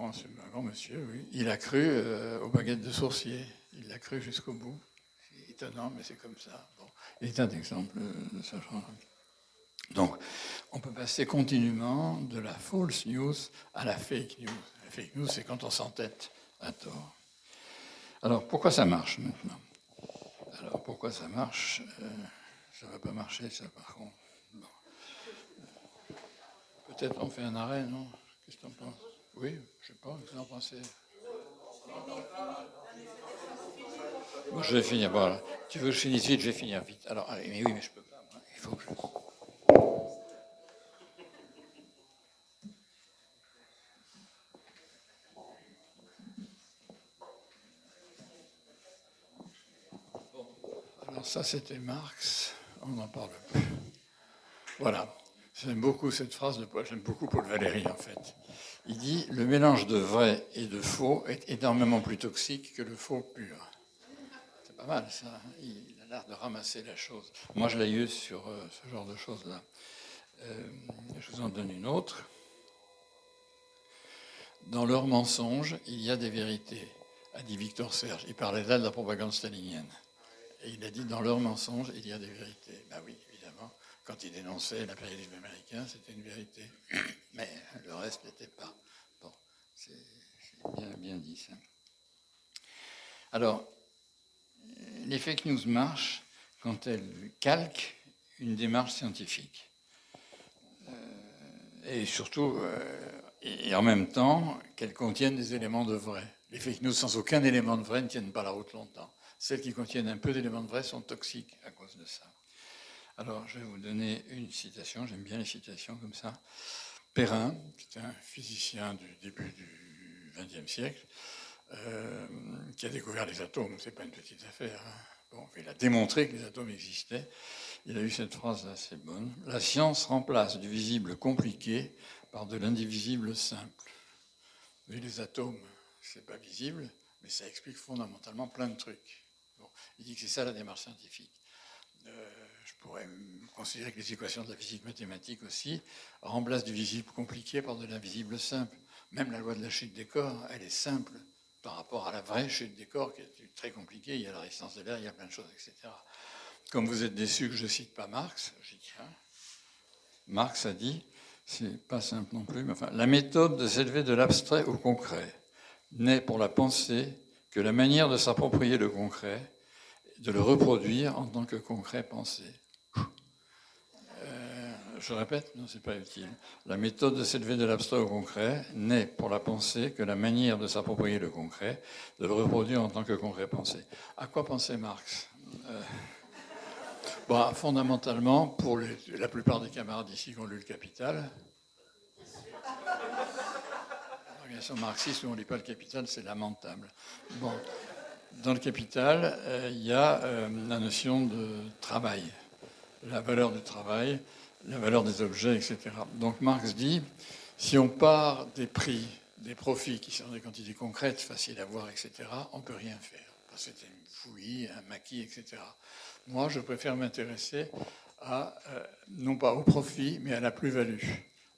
grand, monsieur. Il a cru euh, aux baguettes de sourcier. Il l'a cru jusqu'au bout. C'est étonnant, mais c'est comme ça. Il est un exemple de ce genre. Donc, on peut passer continuellement de la false news à la fake news. La fake news, c'est quand on s'entête à tort. Alors, pourquoi ça marche maintenant? Alors, pourquoi ça marche euh, Ça ne va pas marcher, ça, par contre? Peut-être on fait un arrêt, non? Qu'est-ce que tu en penses? Oui, je ne sais pas, vous en pensez? Je vais finir. Tu veux que je finisse vite Je vais finir vite. Alors, allez, mais oui, mais je peux pas. Il faut que je. Alors ça, c'était Marx. On n'en parle plus. Voilà. J'aime beaucoup cette phrase de Paul. J'aime beaucoup Paul Valéry, en fait. Il dit le mélange de vrai et de faux est énormément plus toxique que le faux pur. Mal, ça. Il a l'air de ramasser la chose. Moi, je l'ai eu sur euh, ce genre de choses-là. Euh, je vous en donne une autre. Dans leurs mensonges, il y a des vérités, a dit Victor Serge. Il parlait là de la propagande stalinienne. Et il a dit dans leurs mensonges, il y a des vérités. Ben oui, évidemment. Quand il dénonçait l'impérialisme américain, c'était une vérité. Mais le reste n'était pas. Bon, c'est bien, bien dit ça. Alors, les fake news marchent quand elles calquent une démarche scientifique. Euh, et surtout, euh, et en même temps, qu'elles contiennent des éléments de vrai. Les fake news sans aucun élément de vrai ne tiennent pas la route longtemps. Celles qui contiennent un peu d'éléments de vrai sont toxiques à cause de ça. Alors, je vais vous donner une citation, j'aime bien les citations comme ça. Perrin, qui est un physicien du début du XXe siècle, euh, qui a découvert les atomes, c'est pas une petite affaire. Hein. Bon, il a démontré que les atomes existaient. Il a eu cette phrase assez bonne. La science remplace du visible compliqué par de l'indivisible simple. Les atomes, c'est pas visible, mais ça explique fondamentalement plein de trucs. Il dit que c'est ça la démarche scientifique. Euh, je pourrais considérer que les équations de la physique mathématique aussi remplacent du visible compliqué par de l'invisible simple. Même la loi de la chute des corps, elle est simple par rapport à la vraie chute des corps qui est très compliquée. Il y a la résistance de l'air, il y a plein de choses, etc. Comme vous êtes déçu que je ne cite pas Marx, j'y tiens. Marx a dit, c'est pas simple non plus, mais enfin, la méthode de s'élever de l'abstrait au concret n'est pour la pensée que la manière de s'approprier le concret de le reproduire en tant que concret pensé. Je répète, non, c'est pas utile. La méthode de s'élever de l'abstrait au concret n'est pour la pensée que la manière de s'approprier le concret, de le reproduire en tant que concret pensé. À quoi pensait Marx? Euh, bon, Fondamentalement, pour la plupart des camarades ici qui ont lu le Capital, l'organisation marxiste où on ne lit pas le Capital, c'est lamentable. Bon, dans le capital, euh, il y a euh, la notion de travail, la valeur du travail, la valeur des objets, etc. Donc Marx dit, si on part des prix, des profits qui sont des quantités concrètes, faciles à voir, etc., on ne peut rien faire. C'est une fouillie, un maquis, etc. Moi, je préfère m'intéresser à, euh, non pas au profit, mais à la plus-value.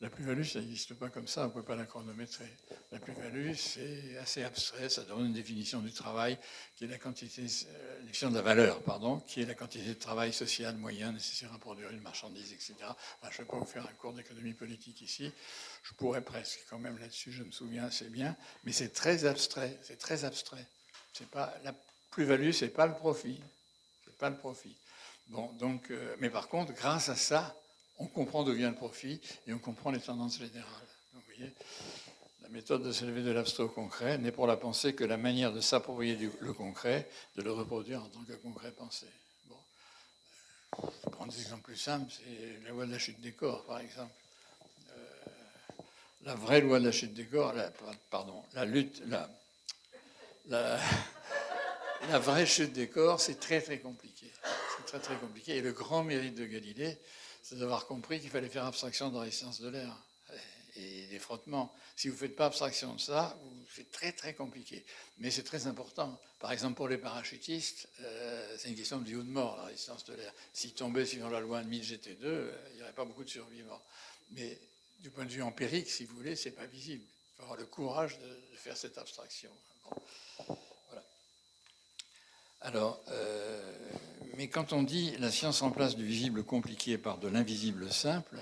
La plus-value, ça n'existe pas comme ça, on ne peut pas la chronométrer. La plus-value, c'est assez abstrait, ça donne une définition du travail, qui est la quantité, euh, définition de la valeur, pardon, qui est la quantité de travail social moyen nécessaire à produire une marchandise, etc. je ne vais pas vous faire un cours d'économie politique ici, je pourrais presque quand même là-dessus, je me souviens assez bien, mais c'est très abstrait, c'est très abstrait. Pas la plus-value, c'est pas le profit, c'est pas le profit. Bon, donc, euh, mais par contre, grâce à ça, on comprend d'où vient le profit et on comprend les tendances générales. la méthode de s'élever de l'abstrait au concret n'est pour la pensée que la manière de s'approprier le concret, de le reproduire en tant que concret pensé. Bon. Je prendre des exemples plus simples, c'est la loi de la chute des corps, par exemple. Euh, la vraie loi de la chute des corps, la lutte, la vraie chute des corps, c'est très très compliqué. C'est très très compliqué. Et le grand mérite de Galilée, c'est d'avoir compris qu'il fallait faire abstraction de la résistance de l'air et des frottements. Si vous ne faites pas abstraction de ça, c'est très très compliqué. Mais c'est très important. Par exemple, pour les parachutistes, euh, c'est une question de vie ou de mort, la résistance de l'air. S'ils tombaient suivant la loi de 1000 GT2, euh, il n'y aurait pas beaucoup de survivants. Mais du point de vue empirique, si vous voulez, c'est pas visible. Il faut avoir le courage de, faire cette abstraction. Alors, euh, mais quand on dit la science remplace du visible compliqué par de l'invisible simple,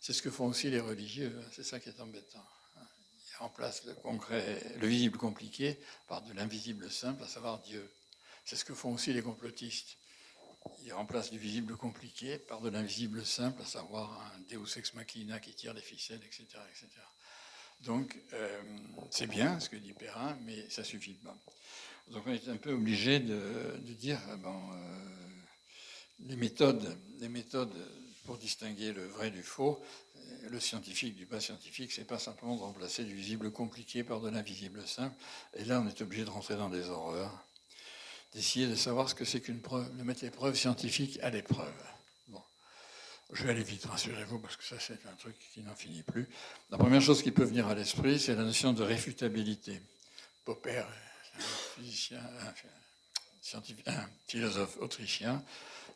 c'est ce que font aussi les religieux. Hein. C'est ça qui est embêtant. Ils remplacent le concret, le visible compliqué par de l'invisible simple, à savoir Dieu. C'est ce que font aussi les complotistes. Ils remplacent du visible compliqué par de l'invisible simple, à savoir un Deus ex machina qui tire les ficelles, etc. etc. Donc, euh, c'est bien ce que dit Perrin, mais ça suffit pas. Donc, on est un peu obligé de, dire, bon, euh, les méthodes, les méthodes pour distinguer le vrai du faux, le scientifique du pas scientifique, c'est pas simplement de remplacer du visible compliqué par de l'invisible simple. Et là, on est obligé de rentrer dans des horreurs, d'essayer de savoir ce que c'est qu'une preuve, de mettre les preuves scientifiques à l'épreuve. Je vais aller vite, rassurez-vous, parce que ça, c'est un truc qui n'en finit plus. La première chose qui peut venir à l'esprit, c'est la notion de réfutabilité. Popper, physicien, un philosophe autrichien,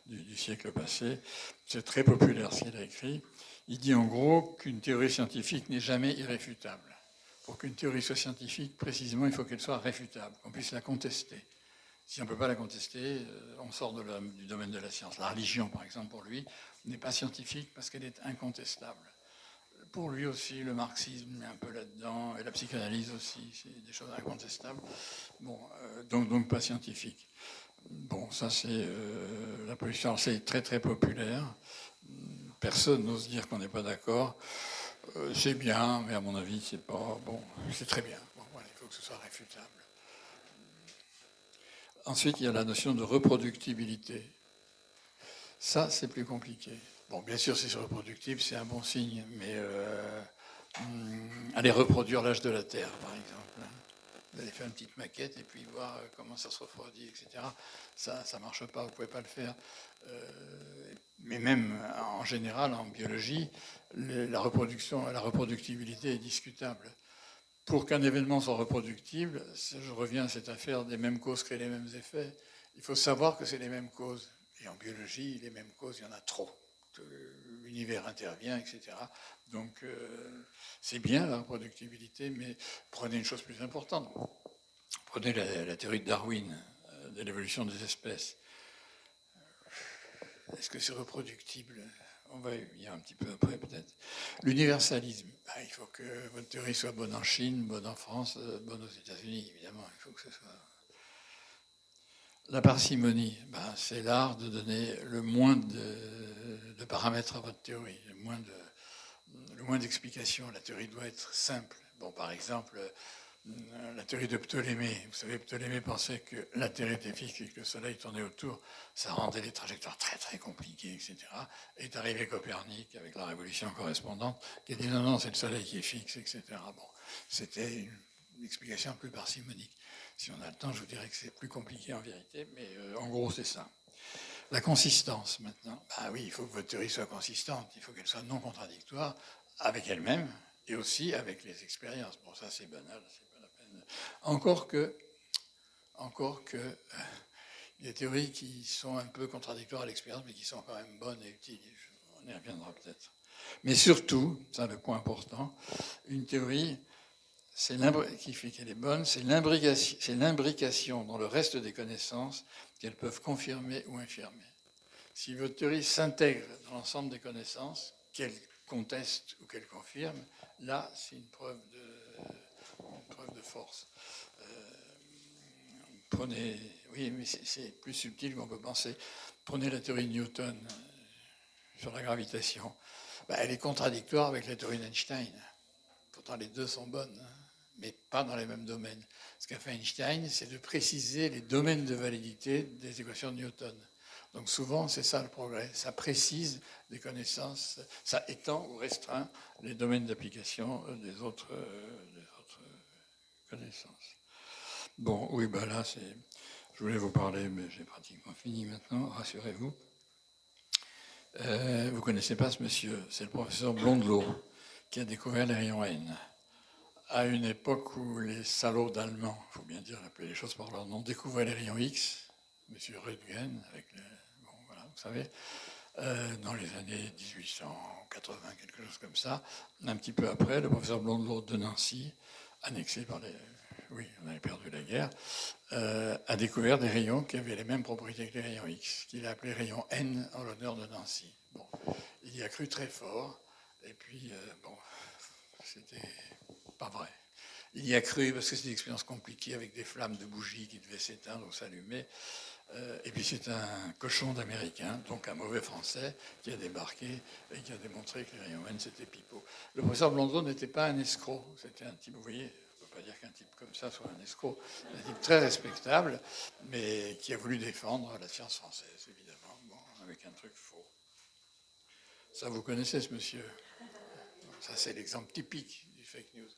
du, siècle passé. C'est très populaire ce qu'il a écrit. Il dit en gros qu'une théorie scientifique n'est jamais irréfutable. Pour qu'une théorie soit scientifique, précisément, il faut qu'elle soit réfutable, qu'on puisse la contester. Si on ne peut pas la contester, euh, on sort du domaine de la science. La religion, par exemple, pour lui, n'est pas scientifique parce qu'elle est incontestable. Pour lui aussi, le marxisme est un peu là-dedans, et la psychanalyse aussi, c'est des choses incontestables. Bon, euh, donc, donc pas scientifique. Bon, ça c'est euh, la pollution, c'est très très populaire. Personne n'ose dire qu'on n'est pas d'accord. Euh, c'est bien, mais à mon avis, c'est pas bon. C'est très bien. il faut que ce soit réfutable. Ensuite, il y a la notion de reproductibilité. Ça, c'est plus compliqué. Bon, bien sûr, si c'est reproductible, c'est un bon signe, mais euh, hum, aller reproduire l'âge de la Terre, par exemple. Vous allez faire une petite maquette et puis voir euh, comment ça se refroidit, etc. Ça, ça marche pas, vous pouvez pas le faire. Euh, mais même en général, en biologie, la reproduction, la reproductibilité est discutable. Pour qu'un événement soit reproductible, je reviens à cette affaire des mêmes causes créent les mêmes effets. Il faut savoir que c'est les mêmes causes. Et en biologie, les mêmes causes, il y en a trop. L'univers intervient, etc. Donc euh, c'est bien la reproductibilité, mais prenez une chose plus importante. Prenez la, théorie de Darwin, euh, de l'évolution des espèces. Est-ce que c'est reproductible? On va y venir un petit peu après peut-être. L'universalisme, bah, il faut que votre théorie soit bonne en Chine, bonne en France, euh, bonne aux États-Unis, évidemment. Il faut que ce soit. La parcimonie, bah, c'est l'art de donner le moins de, de paramètres à votre théorie, le moins de le moins d'explications. La théorie doit être simple. Bon, par exemple, euh, la théorie de Ptolémée. Vous savez, Ptolémée pensait que la Terre était fixe et que le Soleil tournait autour. Ça rendait les trajectoires très très compliquées, etc. Est arrivé Copernic avec la révolution correspondante qui a dit non, non, c'est le Soleil qui est fixe, etc. Bon, c'était une explication plus parcimonique. Si on a le temps, je vous dirais que c'est plus compliqué en vérité, mais euh, en gros, c'est ça. La consistance, maintenant. Bah oui, il faut que votre théorie soit consistante, il faut qu'elle soit non contradictoire avec elle-même et aussi avec les expériences. Bon, ça c'est banal, c'est pas la peine. Encore que, encore que, euh, des théories qui sont un peu contradictoires à l'expérience, mais qui sont quand même bonnes et utiles. On y reviendra peut-être. Mais surtout, c'est le point important, une théorie qui fait qu'elle est bonne, c'est l'imbrication dans le reste des connaissances qu'elles peuvent confirmer ou infirmer. Si votre théorie s'intègre dans l'ensemble des connaissances, qu'elle conteste ou qu'elle confirme, là, c'est une preuve de, force. Euh, prenez, oui, mais c'est plus subtil qu'on peut penser. Prenez la théorie de Newton euh, sur la gravitation. Bah, elle est contradictoire avec la théorie d'Einstein. Pourtant, les deux sont bonnes. Hein mais pas dans les mêmes domaines. Ce qu'a fait Einstein, c'est de préciser les domaines de validité des équations de Newton. Donc souvent, c'est ça le progrès. Ça précise des connaissances, ça étend ou restreint les domaines d'application des autres, euh, autres connaissances. Bon, oui, ben là, Je voulais vous parler, mais j'ai pratiquement fini maintenant, rassurez-vous. Euh, vous ne connaissez pas ce monsieur, c'est le professeur Blondelot qui a découvert les rayons N. À une époque où les salauds d'Allemands, il faut bien dire, appeler les choses par leur nom, découvraient les rayons X, monsieur Röntgen, avec bon, voilà, vous savez, euh, dans les années 1880, quelque chose comme ça. Un petit peu après, le professeur Blondelot de Nancy, annexé par les. Oui, on avait perdu la guerre, euh, a découvert des rayons qui avaient les mêmes propriétés que les rayons X, qu'il a appelé rayons N en l'honneur de Nancy. Bon, il y a cru très fort, et puis, euh, bon, c'était pas vrai. Il y a cru parce que c'était une expérience compliquée avec des flammes de bougies qui devaient s'éteindre ou s'allumer. Euh, et puis c'est un cochon d'américain, donc un mauvais français, qui a débarqué et qui a démontré que les rayons N c'était pipeau. Le professeur Blondeau n'était pas un escroc, c'était un type, vous voyez, on ne peut pas dire qu'un type comme ça soit un escroc, un type très respectable, mais qui a voulu défendre la science française, évidemment, avec un truc faux. Ça, vous connaissez ce monsieur? Ça, c'est l'exemple typique du fake news.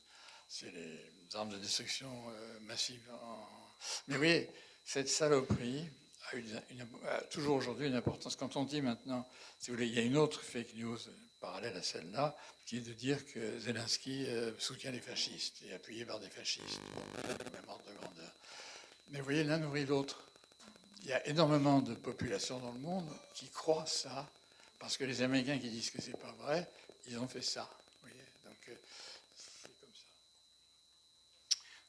C'est les armes de destruction euh, massive. Mais vous voyez, cette saloperie, a, toujours aujourd'hui une importance. Quand on dit maintenant, si vous voulez, il y a une autre fake news parallèle à celle-là, qui est de dire que Zelensky euh, soutient les fascistes et appuyé par des fascistes. même ordre de. Mais vous voyez, l'un nourrit l'autre. Il y a énormément de populations dans le monde qui croient ça, parce que les Américains qui disent que c'est pas vrai, ils ont fait ça. Vous voyez Donc, euh, c'est comme ça.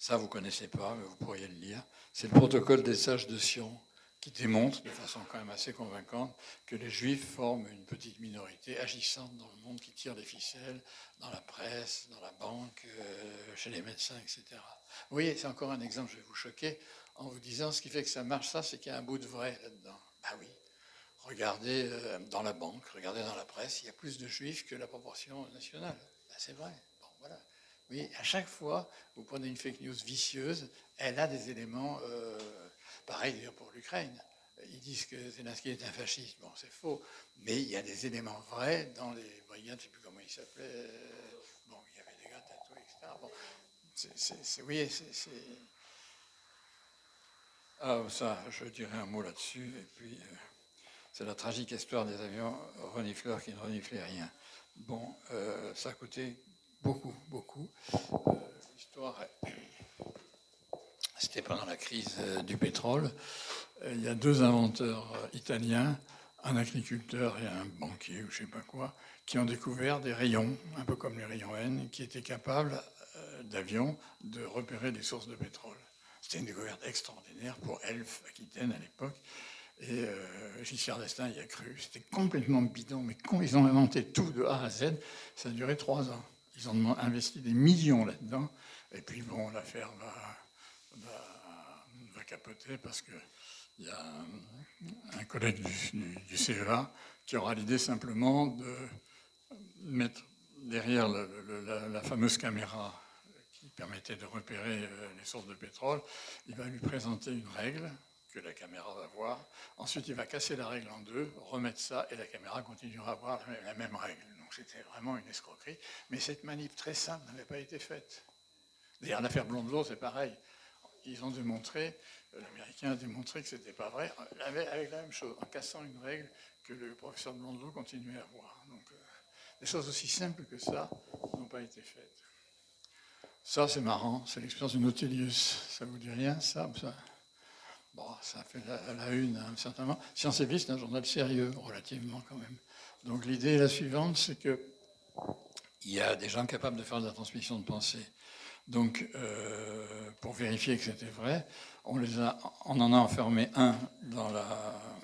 Ça, vous connaissez pas, mais vous pourriez le lire. C'est le protocole des sages de Sion qui démontre de façon quand même assez convaincante que les juifs forment une petite minorité agissante dans le monde qui tire les ficelles dans la presse, dans la banque, euh, chez les médecins, etc. Vous voyez, c'est encore un exemple, je vais vous choquer en vous disant ce qui fait que ça marche, ça, c'est qu'il y a un bout de vrai là-dedans. Bah oui. Regardez euh, dans la banque, regardez dans la presse, il y a plus de juifs que la proportion nationale. Bah, c'est vrai. Bon, voilà. Oui, à chaque fois, vous prenez une fake news vicieuse, elle a des éléments. Euh, Pareil d'ailleurs pour l'Ukraine. Ils disent que Zelensky est un fasciste. Bon, c'est faux. Mais il y a des éléments vrais dans les brigades, je ne sais plus comment ils s'appelaient. Bon, il y avait des gars tatoués, etc. Bon, c'est, oui, c'est. Ah, ça, je dirais un mot là-dessus. Et puis, euh, c'est la tragique histoire des avions renifleurs qui ne reniflaient rien. Bon, euh, ça a coûté beaucoup, beaucoup. Euh, l'histoire c'était pendant la crise euh, du pétrole. Euh, il y a deux inventeurs euh, italiens, un agriculteur et un banquier ou je ne sais pas quoi, qui ont découvert des rayons, un peu comme les rayons N, qui étaient capables d'avions de repérer des sources de pétrole. C'était une découverte extraordinaire pour Elf, Aquitaine à l'époque. Et Giscard d'Estaing y a cru. C'était complètement bidon, mais quand ils ont inventé tout de A à Z, ça a duré trois ans. Ils ont investi des millions là-dedans. Et puis, bon, l'affaire va capoter parce qu'il y a un, collègue du, CEA qui aura l'idée simplement de mettre derrière la, fameuse caméra qui permettait de repérer euh, les sources de pétrole, il va lui présenter une règle que la caméra va voir. Ensuite, il va casser la règle en deux, remettre ça, et la caméra continuera à voir la même règle. Donc c'était vraiment une escroquerie. Mais cette manip très simple n'avait pas été faite. D'ailleurs, l'affaire Blondelot, c'est pareil ils ont démontré, euh, l'Américain a démontré que ce n'était pas vrai, avec la même chose, en cassant une règle que le professeur de Blondeau continuait à voir. Donc, euh, des choses aussi simples que ça n'ont pas été faites. Ça, c'est marrant, c'est l'expérience du Nautilus. Ça vous dit rien, ça, Bon, ça fait la, la une à un certain moment. Science et Vie, c'est un journal sérieux, relativement quand même. Donc l'idée est la suivante, c'est que il y a des gens capables de faire de la transmission de pensée. Donc, euh, pour vérifier que c'était vrai, on, les a, on en a enfermé un dans, la,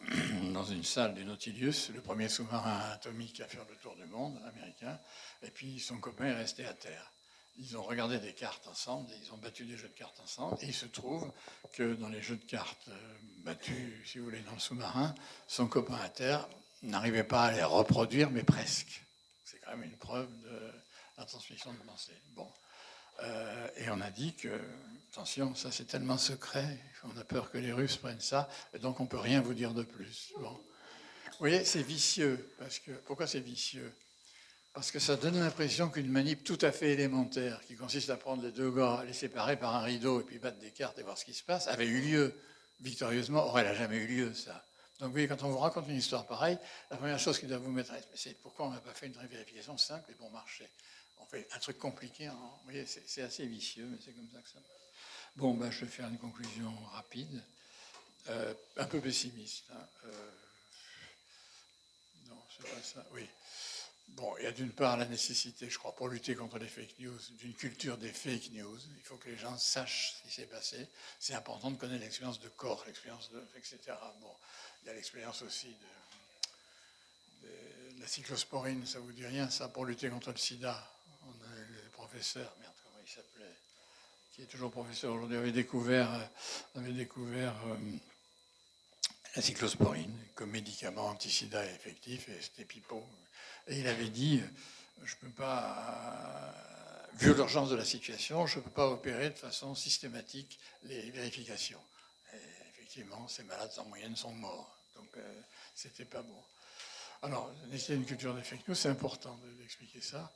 dans une salle du Nautilus, le premier sous-marin atomique à faire le tour du monde, américain, et puis son copain est resté à terre. Ils ont regardé des cartes ensemble, ils ont battu des jeux de cartes ensemble, et il se trouve que dans les jeux de cartes euh, battus, si vous voulez, dans le sous-marin, son copain à terre n'arrivait pas à les reproduire, mais presque. C'est quand même une preuve de la transmission de pensée. Bon. Euh, et on a dit que, attention, ça c'est tellement secret, on a peur que les Russes prennent ça, donc on ne peut rien vous dire de plus. Bon. Vous voyez, c'est vicieux. Parce que, pourquoi c'est vicieux? Parce que ça donne l'impression qu'une manip tout à fait élémentaire, qui consiste à prendre les deux gars, les séparer par un rideau et puis battre des cartes et voir ce qui se passe, avait eu lieu. victorieusement, n'a jamais eu lieu, ça? Donc oui, quand on vous raconte une histoire pareille, la première chose qui doit vous mettre à c'est pourquoi on n'a pas fait une vérification simple et bon marché. On fait un truc compliqué, hein. vous voyez, c'est assez vicieux, mais c'est comme ça que ça marche. Bon, ben, je vais faire une conclusion rapide, euh, un peu pessimiste. Hein. Euh, non, c'est pas ça, oui. Bon, il y a d'une part la nécessité, je crois, pour lutter contre les fake news, d'une culture des fake news. Il faut que les gens sachent ce qui s'est passé. C'est important de connaître l'expérience de corps, l'expérience de, etc. Bon, il y a l'expérience aussi de, la cyclosporine, ça vous dit rien, ça, pour lutter contre le sida. On a le professeur, merde, comment il s'appelait, qui est toujours professeur aujourd'hui, avait découvert, avait découvert euh, la cyclosporine comme médicament anti-sida effectif, et c'était pipeau. Et il avait dit, je peux pas, vu l'urgence de la situation, je ne peux pas opérer de façon systématique les vérifications. Effectivement, ces malades en moyenne sont morts. Donc, euh, c'était pas bon. Alors, nécessité d'une culture des fake news, c'est important d'expliquer ça.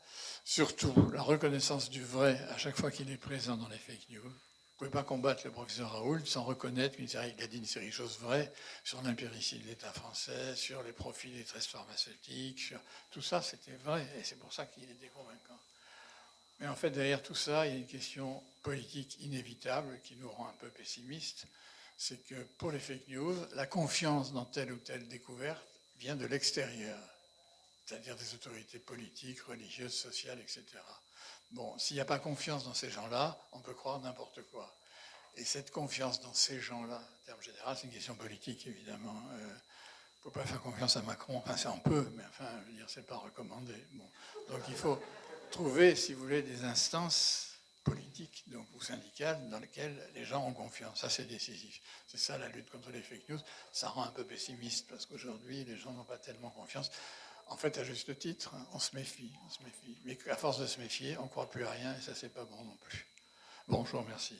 Surtout, la reconnaissance du vrai à chaque fois qu'il est présent dans les fake news. Ne pouvez pas combattre le professeur Raoult sans reconnaître qu'il a dit une série de choses vraies sur l'impéritie de l'État français, sur les profits des tresses pharmaceutiques, sur tout ça, c'était vrai, et c'est pour ça qu'il était convaincant. Mais en fait, derrière tout ça, il y a une question politique inévitable qui nous rend un peu pessimistes. C'est que pour les fake news, la confiance dans telle ou telle découverte vient de l'extérieur, c'est-à-dire des autorités politiques, religieuses, sociales, etc. Bon, s'il n'y a pas confiance dans ces gens-là, on peut croire n'importe quoi. Et cette confiance dans ces gens-là, en termes généraux, c'est une question politique, évidemment. Il euh, ne faut pas faire confiance à Macron. Enfin, c'est un peu, mais enfin, je veux dire, c'est pas recommandé. Donc, il faut trouver, si vous voulez, des instances politiques ou syndicales dans lesquelles les gens ont confiance. Ça, c'est décisif. C'est ça la lutte contre les fake news. Ça rend un peu pessimiste parce qu'aujourd'hui, les gens n'ont pas tellement confiance en fait, à juste titre, hein, on se méfie. Mais à force de se méfier, on ne croit plus à rien et ça, c'est pas bon non plus. Bon, je vous remercie.